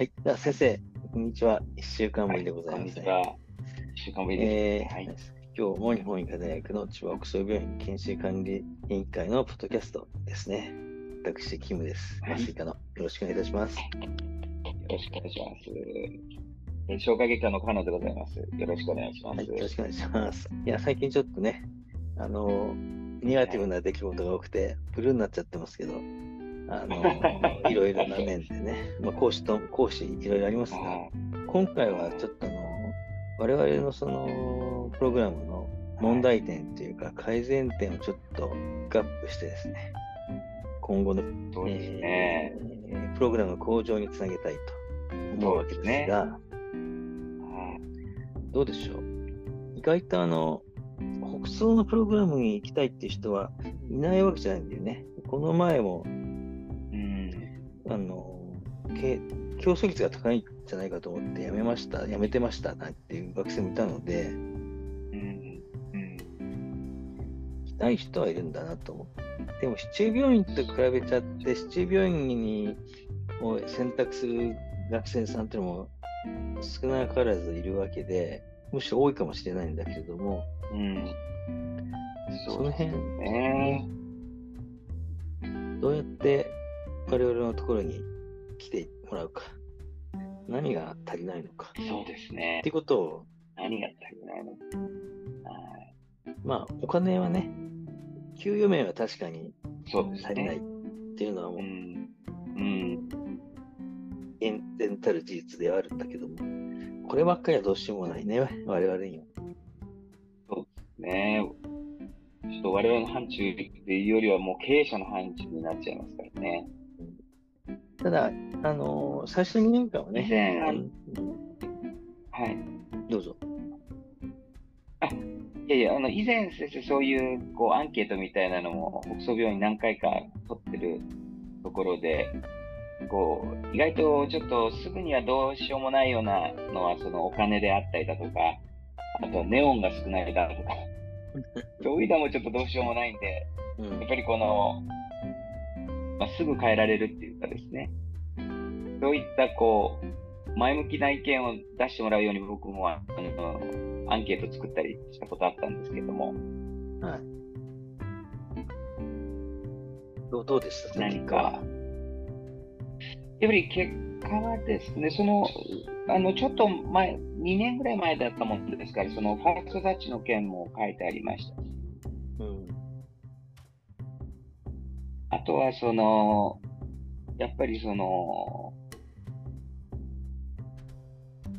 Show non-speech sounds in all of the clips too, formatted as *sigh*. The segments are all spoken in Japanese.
はい。では先生、こんにちは。1週間ぶりでございます、ね。はい、一週間ぶりです、えーはい。今日も日本医科大学の千葉国際病院研修管理委員会のポッドキャストですね。私、キムです。はい麻酔科のよろしくお願いいたします。よろしくお願いします。えー消化外科のカノでございます。よろしくお願いします。はい。よろしくお願いします。いや、最近ちょっとね、あの、ネガティブな出来事が多くて、ブルーになっちゃってますけど、あの、いろいろな面でね、*laughs* まあ、講師と、講師いろいろありますが、はい今回はちょっとあの、我々のそのプログラムの問題点というか改善点をちょっとピックアップしてですね、今後の、ね。えープログラムの向上につなげたいと思うわけですが、はいどうでしょう？意外とあの、北総のプログラムに行きたいっていう人はいないわけじゃないんだよね。この前も、うん。あの、け競争率が高いんじゃないかと思って辞めました、辞めてましたなんていう学生もいたので、うん。うん。行きたい人はいるんだなと思って。でも、市中病院と比べちゃって、市中病院にを選択する学生さんっていうのも少なからずいるわけで、むしろ多いかもしれないんだけれども、うん。その辺、ね。どうやって我々のところに来てもらうか、何が足りないのか、そうですねってい。うことを、何が足りないのはい。まあ、お金はね、給与面は確かにそうです足りないっね。ていうのはもう、うん。うん。現然たる事実ではあるんだけども、こればっかりはどうしようもないね、我々には。ねちょっと我々の範疇でいうよりはもう経営者の範疇になっちゃいますからね。ただ、あのー最初の2年間はね、以前はい。どうぞ。いやいや、あの、以前先生そういう、こう、アンケートみたいなのも、北総病院何回か取ってるところで、こう、意外とちょっとすぐにはどうしようもないようなのは、そのお金であったりだとか、あとネオンが少ないだとか、*laughs* そういうのもちょっとどうしようもないんで、うんやっぱりこの、まあ、すぐ変えられるっていうかですね、そういったこう、前向きな意見を出してもらうように僕もあのアンケート作ったりしたことあったんですけども、はい。どうどうでした何か、やっぱり結果はですね、その、あの、ちょっと前、2年ぐらい前だったもんですから、そのファーストタッチの件も書いてありました。うん。あとはその、やっぱりその、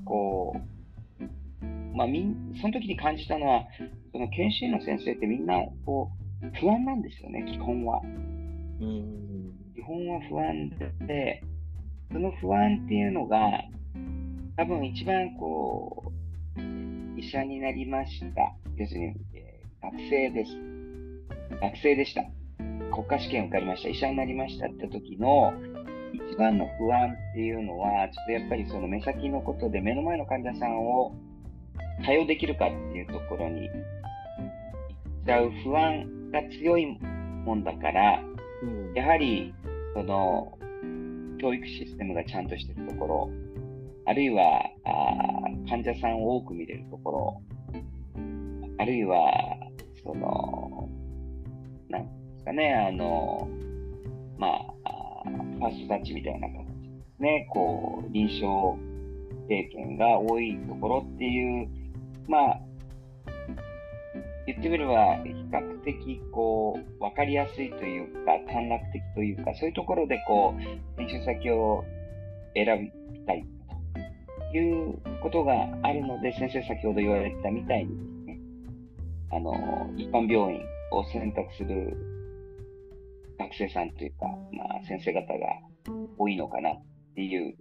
こう、まあみん、その時に感じたのは、その研修医の先生ってみんな、こう、不安なんですよね、基本は。うん。基本は不安で、その不安っていうのが、多分一番こう、医者になりました。要するに、えー学生です。学生でした。国家試験受かりました。医者になりましたって時の、一番の不安っていうのは、ちょっとやっぱりその目先のことで目の前の患者さんを対応できるかっていうところに行っちゃう不安が強いもんだから、うん。やはり、その、教育システムがちゃんとしているところ、あるいは、あー患者さんを多く見れるところ、あるいは、その、かね、あの、まあ、ファーストタッチみたいな形ですね、こう、臨床経験が多いところっていう、まあ、言ってみれば、比較的、こう、わかりやすいというか、短絡的というか、そういうところで、こう、練習先を選びたいということがあるので、先生先ほど言われたみたいにですね、あの、一般病院を選択する学生さんというか、まあ、先生方が多いのかなっていう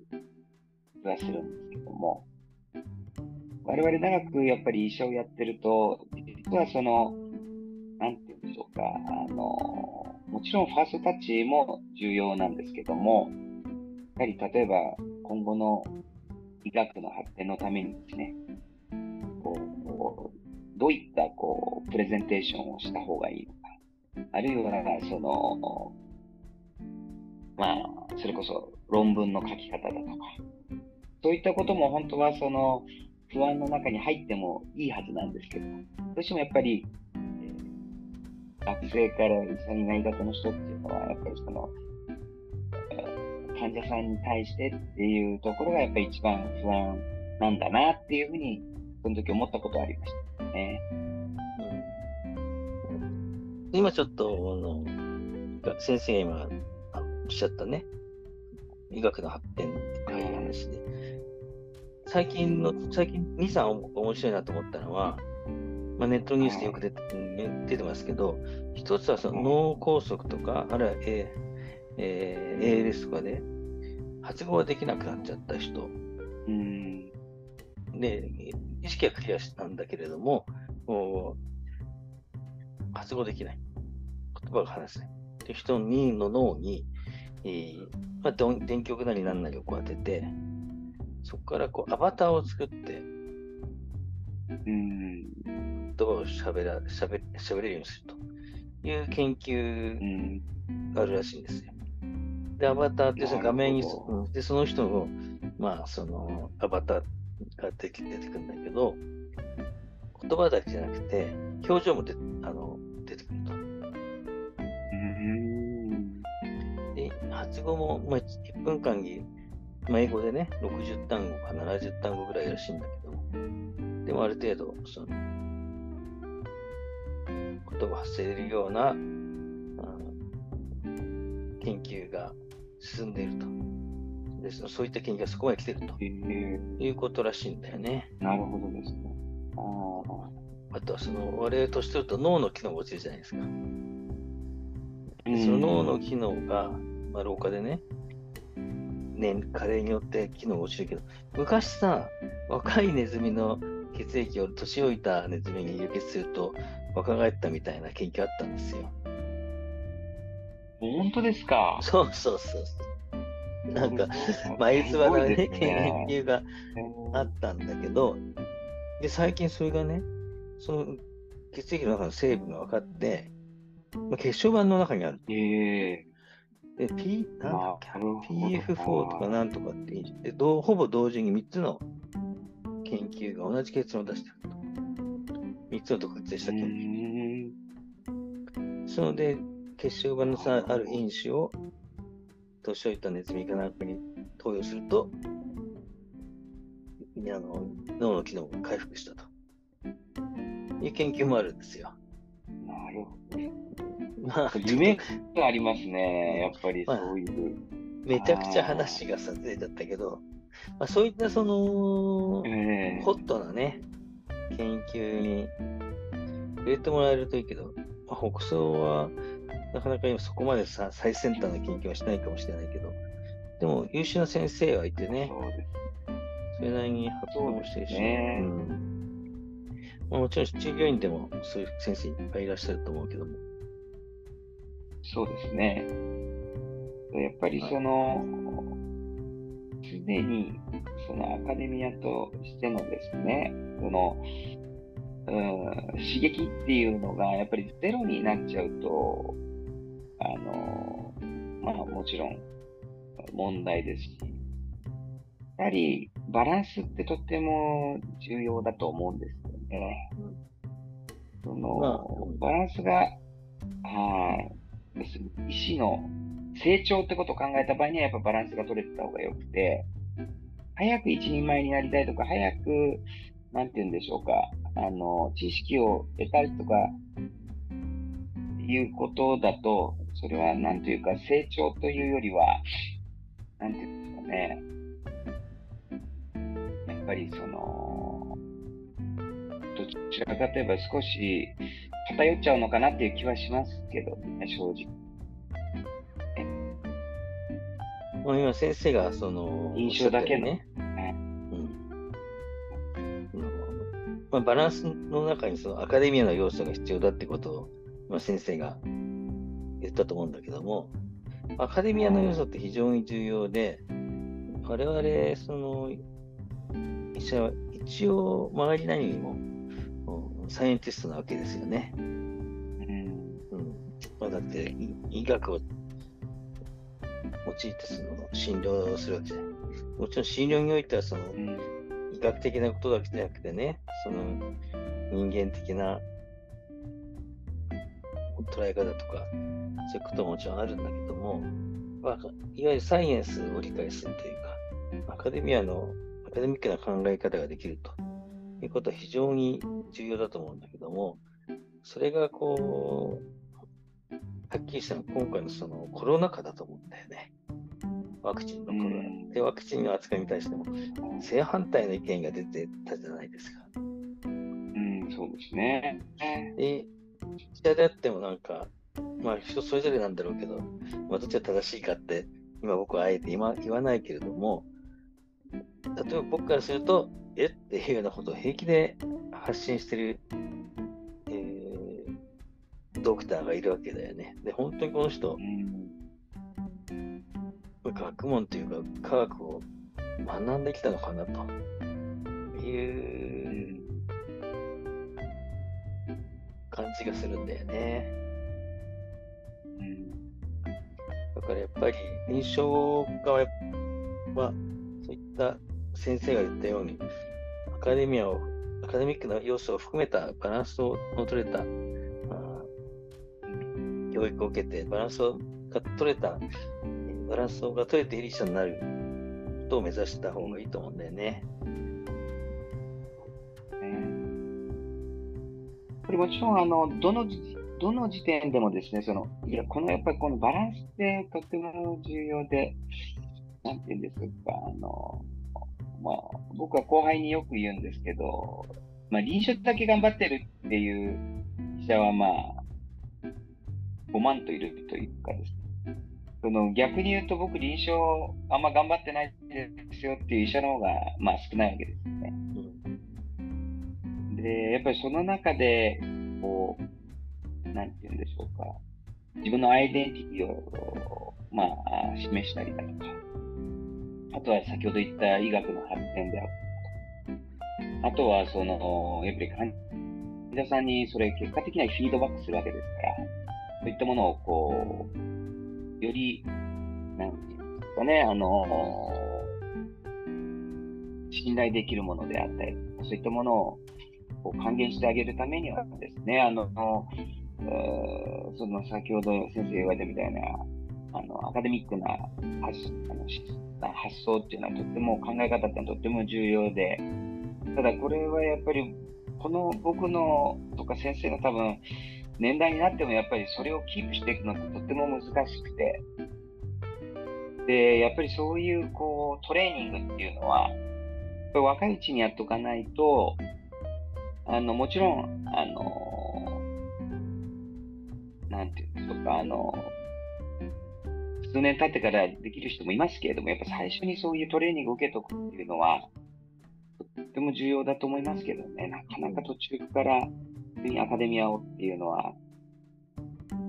気はするんですけども、我々長くやっぱり医者をやってると、実はその、なんていうんでしょうか、あの、もちろんファーストタッチも重要なんですけども、やはり例えば今後の医学の発展のためにですね、こうどういったこうプレゼンテーションをした方がいいの、あるいはその、まあ、それこそ論文の書き方だとか、そういったことも本当はその不安の中に入ってもいいはずなんですけど、どうしてもやっぱり、学生から医者になりたての人っていうのは、やっぱりその、患者さんに対してっていうところがやっぱり一番不安なんだなっていうふうに、その時思ったことはありましたね。うん、今ちょっと、あの、先生が今、おっしゃったね、医学の発展っていう話で、最近の、最近、2、3面白いなと思ったのは、まあ、ネットニュースでよく出て,、出てますけど、一つはその脳梗塞とか、あるいは、えーえー、ALS とかで発語ができなくなっちゃった人。うん、で、意識はクリアしたんだけれども、発語できない。言葉が話せない。で人にの脳に、えーまあ、電極なり何なりをこう当てて、そこからこうアバターを作って、うん、言葉をしゃべらしゃべしゃべれるようにすると。いう研究があるらしいんですよ。で、アバターってその画面に、で、その人の、まあ、そのアバターが出て出てくるんだけど、言葉だけじゃなくて、表情もであ語も、まあ、1分間にまあ、英語でね、60単語か70単語ぐらいらしいんだけど、でもある程度、その、言葉発せれるような、研究が進んでいると。でそういった研究がそこまで来てるということらしいんだよね。なるほどですね。ああとはその我々年取ると脳の機能が落ちるじゃないですか。でその脳の機能が、まあ、老化でね、年加齢によって機能が落ちるけど、昔さ、若いネズミの血液を年老いたネズミに輸血すると若返ったみたいな研究あったんですよ。本当ですか？そうそうそう。なんか、眉唾なね、研究があったんだけど、で、最近それがね、その血液の中の成分が分かって、まあ、血小板の中にある。えーで、P、なんだっけ、PF4 とかなんとかっていでどほぼ同時に3つの研究が同じ結論を出してると。3つの特定した研究。そので、血小板の差ある因子を年老いたネズミかなんかに投与すると、あの脳の機能が回復したという研究もあるんですよ。*laughs* まあ、夢がありますね、やっぱりそういう。まあ、めちゃくちゃ話が撮影だったけど、まあ、そういったその、えー、ホットなね、研究に入れてもらえるといいけど、まあ、北総はなかなか今そこまでさ最先端の研究はしないかもしれないけど、でも優秀な先生はいてね、それなりに発表もしてるし、ね。うん。まあ、もちろん中病院でもそういう先生いっぱいいらっしゃると思うけども、そうですね。やっぱりその、すでにそのアカデミアとしてのですね、その、うん、刺激っていうのがやっぱりゼロになっちゃうと、あの、まあもちろん問題ですし、やはりバランスってとっても重要だと思うんですよね。その、バランスが、はい、医師の成長ってことを考えた場合にはやっぱバランスが取れてた方がよくて、早く一人前になりたいとか、早く、なんて言うんでしょうか、あの、知識を得たいとか、いうことだと、それはなんというか、成長というよりは、なんていうんですかね、やっぱりその、どちらかといえば少し偏っちゃうのかなっていう気はしますけどね、正直。まあ、今先生がその印象だけね、まあ、バランスの中にそのアカデミアの要素が必要だってことを、まあ、先生が言ったと思うんだけどもアカデミアの要素って非常に重要で我々その医者は一応周り何にもサイエンティストなわけですよね。うん。うんまあ、だって医学をてその診療するわけじゃない。もちろん診療においてはその医学的なことだけじゃなくてね、その人間的な捉え方とか、そういうことももちろんあるんだけども、まあ、いわゆるサイエンスを理解するというか、アカデミアの、アカデミックな考え方ができるということは非常に重要だと思うんだけども、それがこう、はっきりしたのは今回のそのコロナ禍だと思うんだよね。ワクチンのコロナ。で、ワクチンの扱いに対しても正反対の意見が出てたじゃないですか。うん、そうですね。で、記者であってもなんか、まあ人それぞれなんだろうけど、まあ、どっちが正しいかって、今僕はあえて今言わないけれども、例えば僕からすると、え？っていうようなことを平気で発信してる、えー、ドクターがいるわけだよね。で、本当にこの人、学問というか科学を学んできたのかなという感じがするんだよね。うん、だからやっぱり臨床家はそういった先生が言ったようにアカデミアをアカデミックな要素を含めたバランスの取れた教育を受けてバランスが取れたバランスが取れている人になることを目指した方がいいと思うんだよね。これもちろんあのどのどの時点でもですね、そのいやこのやっぱりこのバランスってとても重要で、なんて言うんですか、あのまあ、僕は後輩によく言うんですけど、まあ、臨床だけ頑張ってるっていう医者はまあ、5万といるというかですね、その逆に言うと僕臨床あんま頑張ってないですよっていう医者の方がまあ少ないわけですよね。で、やっぱりその中で、こう、なんて言うんでしょうか、自分のアイデンティティを、まあ、示したりだとか、あとは先ほど言った医学の発展であるとか、あとはその、やっぱり患者さんにそれ結果的にはフィードバックするわけですから、そういったものをこう、より、なんていうんですかね、あの、信頼できるものであったり、そういったものをこう還元してあげるためにはですね、あの、その先ほど先生言われたみたいな、あの、アカデミックな発あの発想っていうのはとっても考え方ってのはとっても重要で、ただこれはやっぱり、この僕のとか先生の多分、年代になってもやっぱりそれをキープしていくのってとっても難しくて、で、やっぱりそういうこうトレーニングっていうのは、若いうちにやっとかないと、あの、もちろん、あの、なんていうんでしょうか、あの、数年経ってからできる人もいますけれども、やっぱ最初にそういうトレーニングを受けとくっていうのは、とっても重要だと思いますけどね、なかなか途中からアカデミアをっていうのは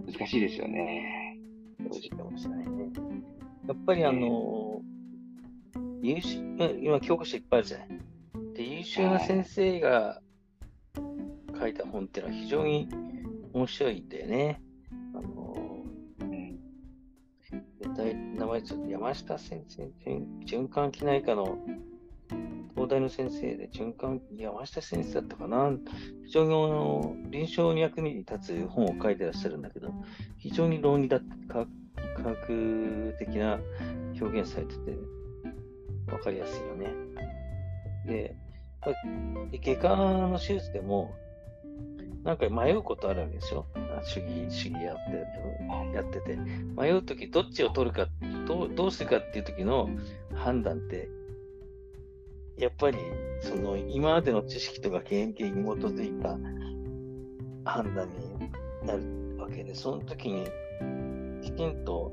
難しいですよね。やっぱりあの、優秀、今教科書いっぱいあるじゃない。で、優秀な先生が書いた本っていうのは非常に面白いんだよね。前ちょっと山下先生、循環器内科の東大の先生で、循環、山下先生だったかな、非常にあの臨床に役に立つ本を書いてらっしゃるんだけど、非常に論理だ科学的な表現されてて、わかりやすいよね。で、外科の手術でも、なんか迷うことあるわけでしょ主義、主義やってやってて。迷うとき、どっちを取るかどう、どうするかっていうときの判断って、やっぱり、その、今までの知識とか経験に基づいた判断になるわけで、その時に、きちんと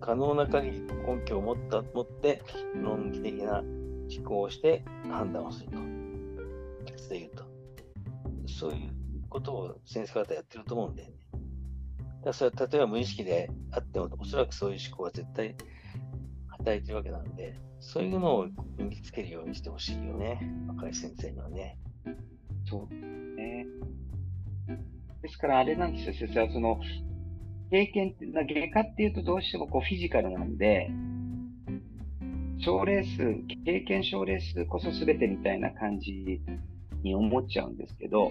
可能な限り根拠を持った持って、論理的な思考をして判断をすると。で言うと。そういうことを先生方やってると思うんだよね。だそれは例えば無意識であっても、おそらくそういう思考は絶対働いてるわけなんで、そういうのを身につけるようにしてほしいよね、若い先生にはね。そうね。ですからあれなんですよ、先生はその、経験って、外科っていうとどうしてもこうフィジカルなんで、症例数、経験症例数こそ全てみたいな感じに思っちゃうんですけど、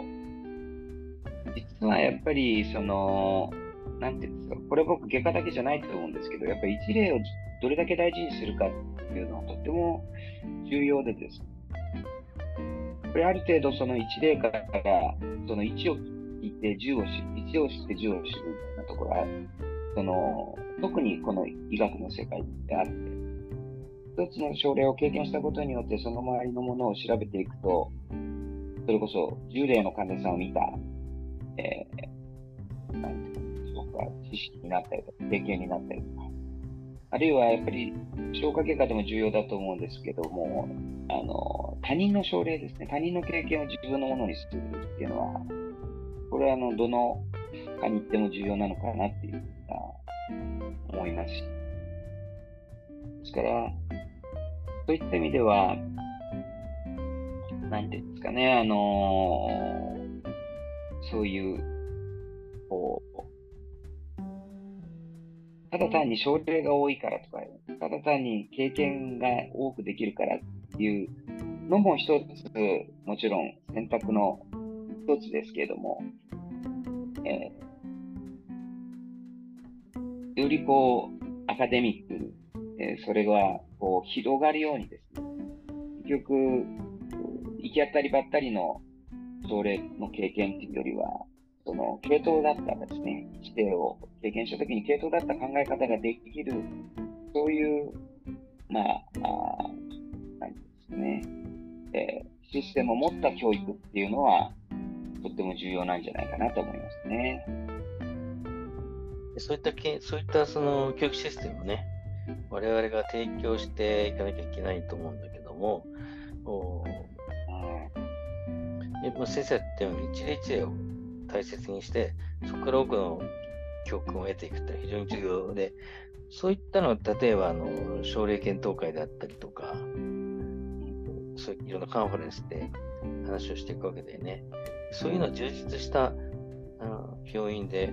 実はやっぱり、その、なんていうんですか、これ僕外科だけじゃないと思うんですけど、やっぱり一例をどれだけ大事にするかっていうのはとっても重要でです。これある程度その一例からその1を聞いて10を知る1を知って10を知るみたいなところは、その、特にこの医学の世界ってあって、一つの症例を経験したことによって、その周りのものを調べていくと、それこそ10例の患者さんを見た、えー、なんていうか、すごく知識になったりとか、経験になったりとか、あるいはやっぱり消化外科でも重要だと思うんですけども、あの他人の症例ですね、他人の経験を自分のものにするっていうのは、これはあのどの科に行っても重要なのかなっていうふうに思いますし。ですから、そういった意味では、なんていうんですかね、あの、そういう、こう、ただ単に症例が多いからとか、ただ単に経験が多くできるからっていうのも一つ、もちろん選択の一つですけれども、えー、よりこう、アカデミック、えー、それがこう広がるようにですね、結局、行き当たりばったりの症例の経験っていうよりは、その系統だったですね、規定を経験したときに系統だった考え方ができる、そういう、まあ、あなんですね、えー、システムを持った教育っていうのは、とっても重要なんじゃないかなと思いますね。そういったけ、そういったその教育システムをね、我々が提供していかなきゃいけないと思うんだけども、おうん、先生が言ったように一例一例を大切にして、そこから多くの教訓を得ていくって非常に重要で、そういったのは、例えば、あの、奨励検討会であったりとか、そういろんなカンファレンスで話をしていくわけでね、そういうのを充実したあの病院で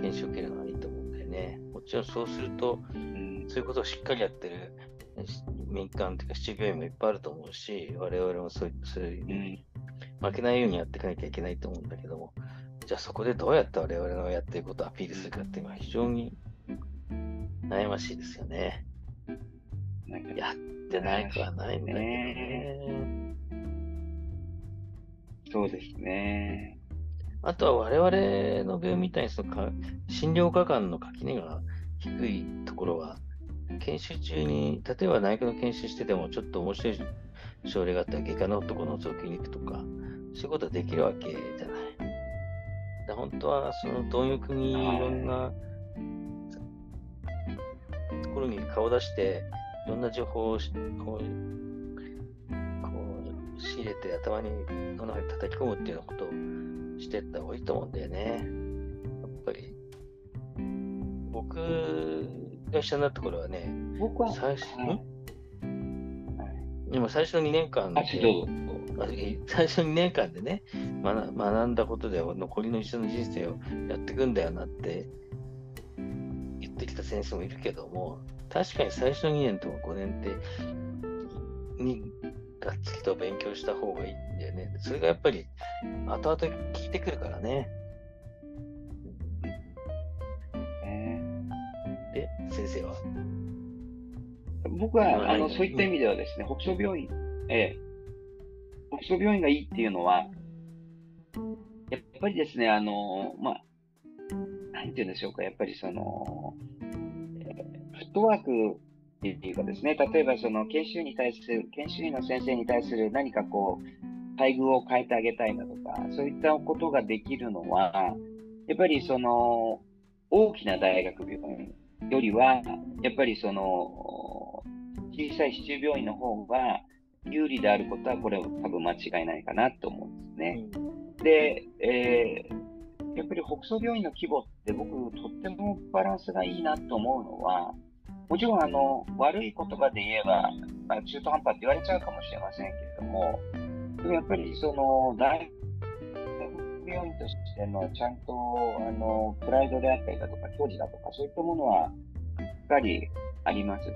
研修を受けるのはいいと思うんだよね。もちろんそうすると、うん、そういうことをしっかりやってる民間というか、市病院もいっぱいあると思うし、我々もそうそういう負けないようにやっていかなきゃいけないと思うんだけども、じゃあそこでどうやって我々のやっていることをアピールするかっていうのは非常に悩ましいですよね。やってないくはないんだけどね。そうですね。あとは我々の病院みたいにそのか診療科間の垣根が低いところは、研修中に、例えば内科の研修しててもちょっと面白い症例があったら外科のところを覗きに行くとか、そういうことはできるわけじゃない。で本当はその貪欲にいろんなところに顔出して、いろんな情報をこうこう仕入れて頭にの中に叩き込むっていうようなことをしていった方がいいと思うんだよね。やっぱり僕が一緒になった頃はね、僕は最初、はい、今最初の2年間で、最初2年間でね、学学んだことで残りの一緒の人生をやっていくんだよなって言ってきた先生もいるけども、確かに最初2年とか5年ってにがっつりと勉強した方がいいんだよね。それがやっぱり後々効いてくるからね。で、先生は。僕は、あの、そういった意味ではですね、北総病院、ええ、北総病院がいいっていうのは、やっぱりですね、あの、まあ、なんていうんでしょうか、やっぱりその、えー、フットワークっていうかですね、例えばその研修に対する、研修医の先生に対する何かこう、待遇を変えてあげたいなとか、そういったことができるのは、やっぱりその、大きな大学病院よりは、やっぱりその、小さい市中病院の方が、有利であることは、これは多分間違いないかなと思うんですね。で、えー、やっぱり北総病院の規模って僕、とってもバランスがいいなと思うのは、もちろんあの悪い言葉で言えば、まあ、中途半端って言われちゃうかもしれませんけれども、でもやっぱりその大学病院とししてのちゃんとあのプライドであったりだとか、矜持だとか、そういったものはしっかりありますし、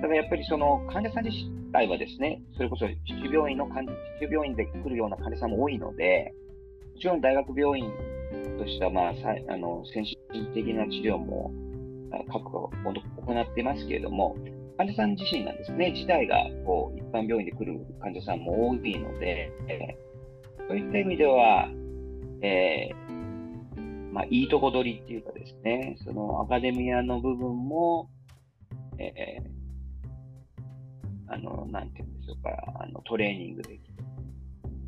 ただやっぱりその患者さん自体はですね、それこそ市病院の市病院で来るような患者さんも多いので、もちろん大学病院とした、まあ、さあの先進的な治療も確保行ってますけれども、患者さん自身がですね、自体がこう一般病院で来る患者さんも多いので、そういった意味では、えー、まあ、いいとこ取りっていうかですね、そのアカデミアの部分も、えー、あの、なんていうんでしょうか、あのトレーニングできる。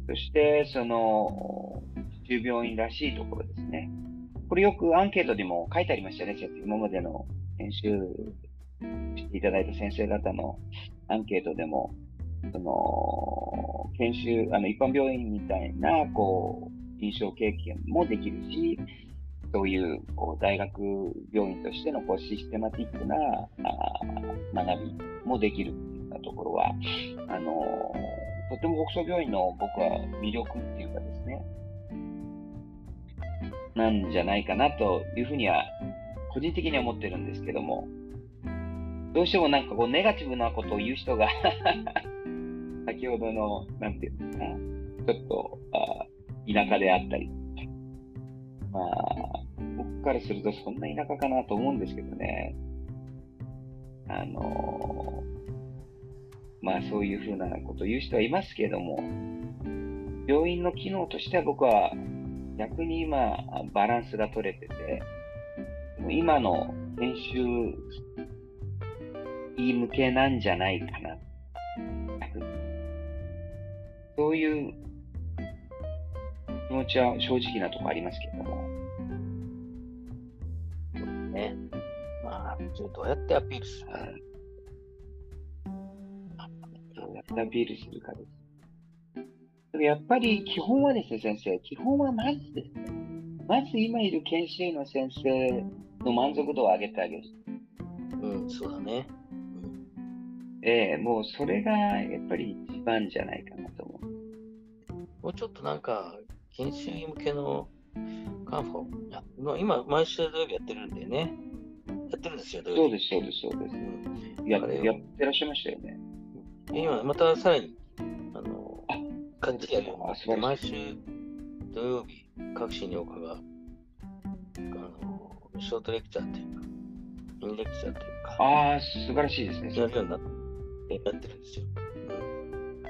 そして、その、中病院らしいところですね。これよくアンケートでも書いてありましたね、今までの研修していただいた先生方のアンケートでも、その、研修、あの、一般病院みたいな、こう、臨床経験もできるし、そういうこう大学病院としてのこうシステマティックなあ学びもできるっていうなところは、あのとても北総病院の僕は魅力っていうかですね、なんじゃないかなというふうには個人的には思ってるんですけども、どうしてもなんかこうネガティブなことを言う人が *laughs* 先ほどの、なんていうんですか、ちょっとあ田舎であったり、まあ、僕からするとそんな田舎かなと思うんですけどね、あのまあそういうふうなことを言う人はいますけれども、病院の機能としては僕は逆に今バランスが取れてて、今の研修いい向けなんじゃないかな。そういう気持ちは正直なところありますけれども。ね。まあ、どうやってアピールするか。どうやってアピールするかです。やっぱり基本はですね、先生、基本はまずですね、まず今いる研修医の先生の満足度を上げてあげる。うん、そうだね。ええー、もうそれがやっぱり一番じゃないかなと思う。もうちょっとなんか、研修医向けのカンフォや、今、毎週土曜日やってるんでね。やってるんですよ、土曜日。そうです、そうです、そうです。うん、ややってらっしゃいましたよね。今、またさらに、あの、感じやる毎週土曜日、各種に岡が、あの、ショートレクチャーっていうか、ミニレクチャーというか、ああ、素晴らしいですね。やるようになって。やってるんですよ。うん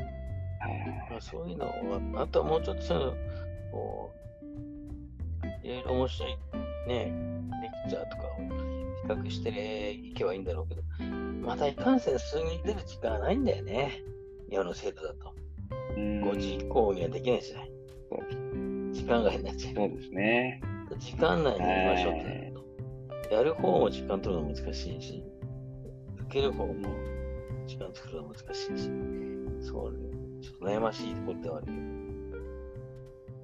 まあ、そういうのは、あとはもうちょっとそういうのこう、いろいろ面白いね、レクチャーとかを比較していけばいいんだろうけど、またいかんせん数に出る時間がないんだよね、今の制度だと。5時以降にはできないじゃない。時間外になっちゃう。そうですね。時間内にやりましょうってなると、やる方も時間取るの難しいし、受ける方も時間作るの難しいし、そうね、ちょっと悩ましいところではあるけど。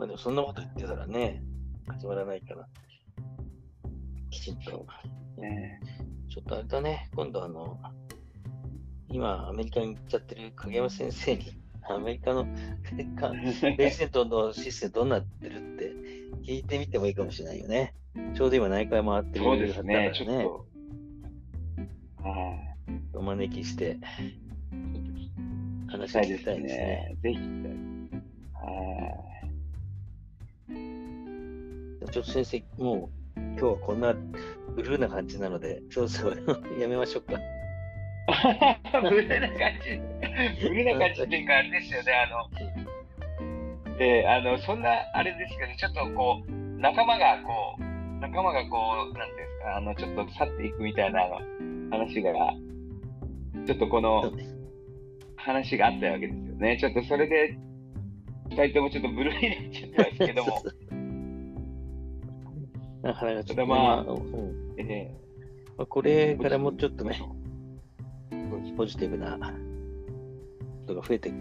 まあでもそんなこと言ってたらね、始まらないから、きちんと、ね、ちょっとあれだね、今度あの、今アメリカに行っちゃってる影山先生に、アメリカの *laughs* レーセントのシステムどうなってるって聞いてみてもいいかもしれないよね。ちょうど今内科回ってるそうですね、ちょっと。お招きして、話聞きたいですね。ぜひ聞きたい。ちょっと先生、もう今日はこんなブルーな感じなので、そろそろ *laughs* やめましょうか。ブルーな感じ。ブルーな感じっていうか、あれですよね、あの、で、あの、そんな、あれですけど、ちょっとこう、仲間がこう、仲間がこう、なんていうんですか、あの、ちょっと去っていくみたいな話がちょっとこの話があったわけですよね。ちょっとそれで、二人ともちょっとブルーになっちゃったんですけども。*laughs* なかなかちょっとまあ、うんえー、まあ、これからもうちょっとね、ポジティブな人が増えていく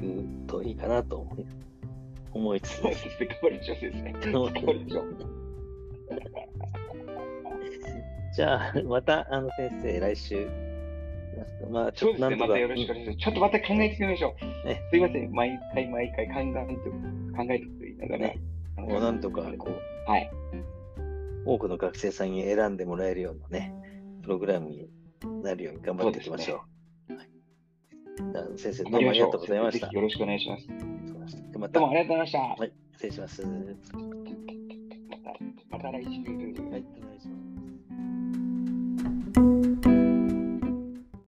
といいかなと思いつつ。頑張りましょうですね。頑張りましょう。じゃあ、また、あの先生、来週。まあ、ちょっとそうですね、またよろしくお願いします。ちょっとまた考えてみましょう。ね、すいません、毎回毎回考えて考えていながら、ね、をなんとかこう、はい。多くの学生さんに選んでもらえるようなね、プログラムになるように頑張っていきましょう。はい、じゃあ先生、どうもありがとうございました。よろしくお願いします。でまたどうもありがとうございました。はい、失礼します。はい、またまた来週。お願い。